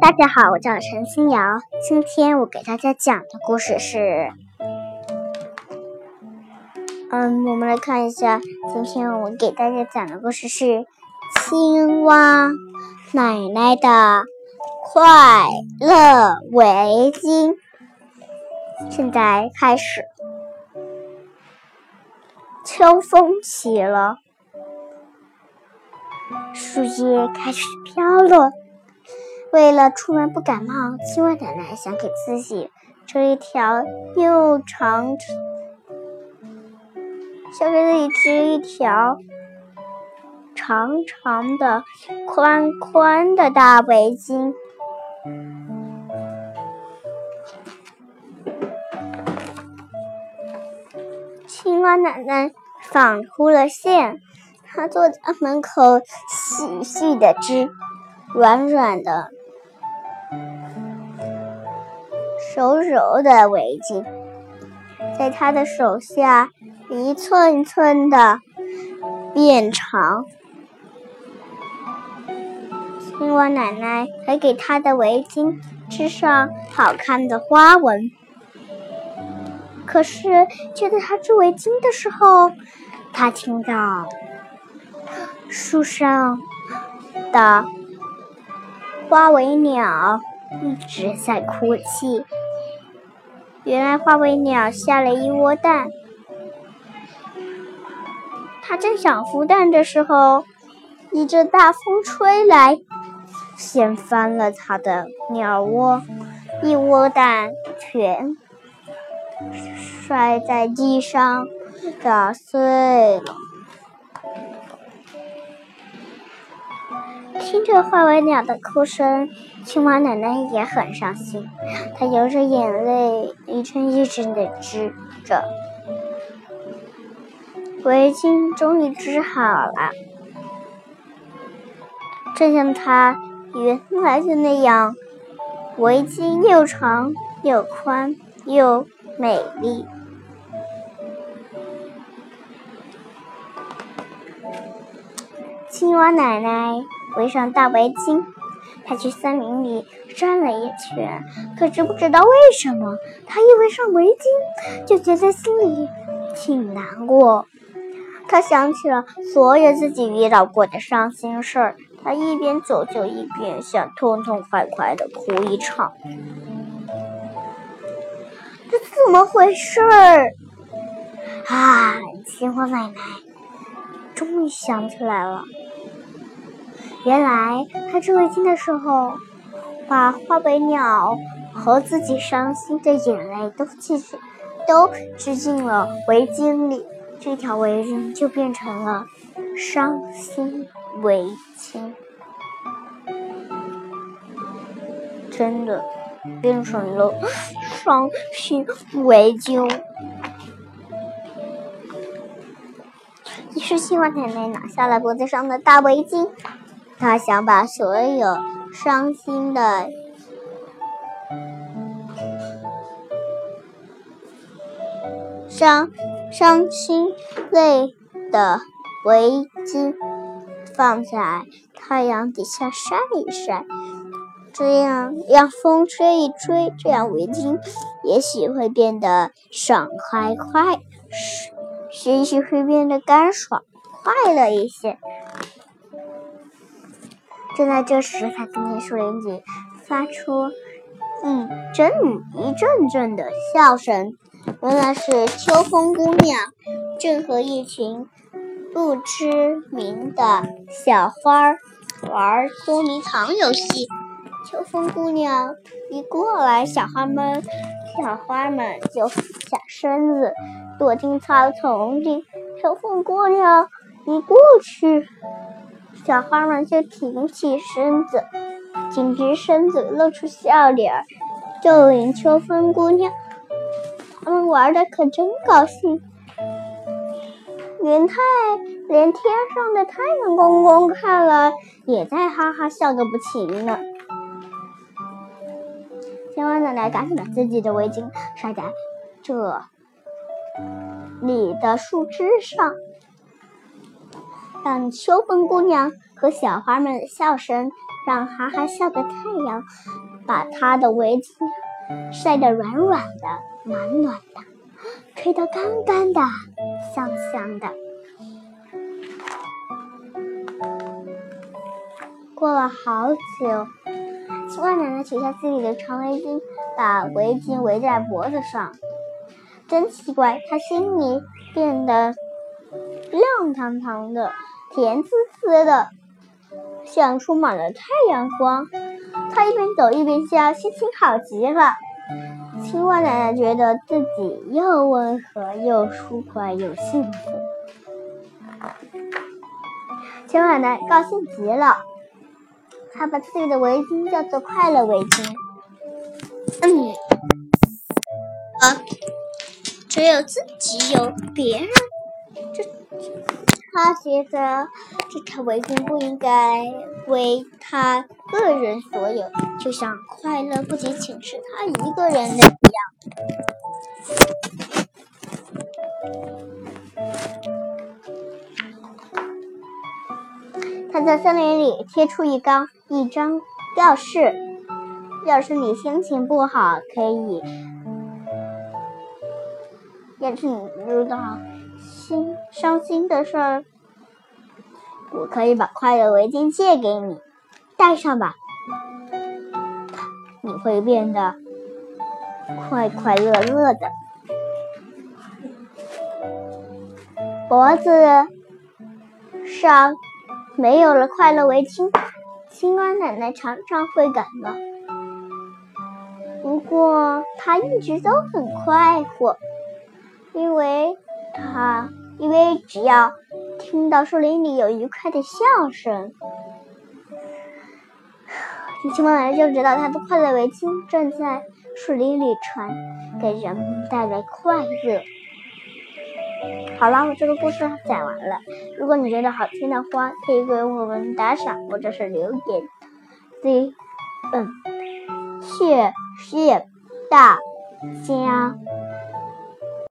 大家好，我叫陈新瑶。今天我给大家讲的故事是，嗯，我们来看一下，今天我给大家讲的故事是《青蛙奶奶的快乐围巾》。现在开始，秋风起了，树叶开始飘落。为了出门不感冒，青蛙奶奶想给自己织一条又长，想给自己织一条长长的、宽宽的大围巾。青蛙奶奶纺出了线，她坐在门口细细的织，软软的。柔柔的围巾，在他的手下一寸一寸的变长。青蛙奶奶还给他的围巾织上好看的花纹。可是，就在他织围巾的时候，他听到树上的花尾鸟一直在哭泣。原来花尾鸟下了一窝蛋，它正想孵蛋的时候，一阵大风吹来，掀翻了它的鸟窝，一窝蛋全摔在地上，打碎了。听着画尾鸟的哭声，青蛙奶奶也很伤心。她流着眼泪，一针一针的织着，围巾终于织好了，正像她原来的那样，围巾又长又宽又美丽。青蛙奶奶。围上大围巾，他去森林里转了一圈，可是不知道为什么，他一围上围巾，就觉得心里挺难过。他想起了所有自己遇到过的伤心事儿，他一边走就一边想痛痛快快的哭一场。这怎么回事儿？啊！青花奶奶终于想起来了。原来他织围巾的时候，把花白鸟和自己伤心的眼泪都进去，都织进了围巾里，这条围巾就变成了伤心围巾，真的变成了伤心围巾。于是青蛙奶奶拿下了脖子上的大围巾。他想把所有伤心的、伤伤心泪的围巾放在太阳底下晒一晒，这样让风吹一吹，这样围巾也许会变得爽快快，也许会变得干爽快乐一些。正在这时，他听见树林里发出一阵一阵阵的笑声。原来是秋风姑娘正和一群不知名的小花玩捉迷藏游戏。秋风姑娘一过来，小花们、小花们就俯下身子躲进草丛里。秋风姑娘一过去。小花们就挺起身子，挺直身子，露出笑脸，就引秋风姑娘。他们玩的可真高兴，连太连天上的太阳公公看了也在哈哈笑个不停呢。青蛙奶奶赶紧把自己的围巾晒在这里的树枝上。让秋风姑娘和小花们的笑声，让哈哈笑的太阳把她的围巾晒得软软的、暖暖的，吹得干干的、香香的。过了好久，青蛙奶奶取下自己的长围巾，把围巾围在脖子上。真奇怪，她心里变得亮堂堂的、甜滋滋的，像充满了太阳光。他一边走一边笑，心情好极了。青蛙奶奶觉得自己又温和又舒快又幸福。青蛙奶奶高兴极了。他把自己的围巾叫做快乐围巾。嗯，啊，只有自己有别人，这他觉得这条围巾不应该为他个人所有，就像快乐不仅仅是他一个人的一样。他在森林里贴出一张一张告示，要是你心情不好，可以；要是你遇到心伤心的事儿，我可以把快乐围巾借给你，戴上吧，你会变得快快乐乐的。脖子上。没有了快乐围巾，青蛙奶奶常常会感冒。不过她一直都很快活，因为她因为只要听到树林里有愉快的笑声，青蛙奶奶就知道她的快乐围巾正在树林里传，给人们带来快乐。好了，我这个故事讲完了。如果你觉得好听的话，可以给我们打赏或者是留言。C，嗯，谢谢大家。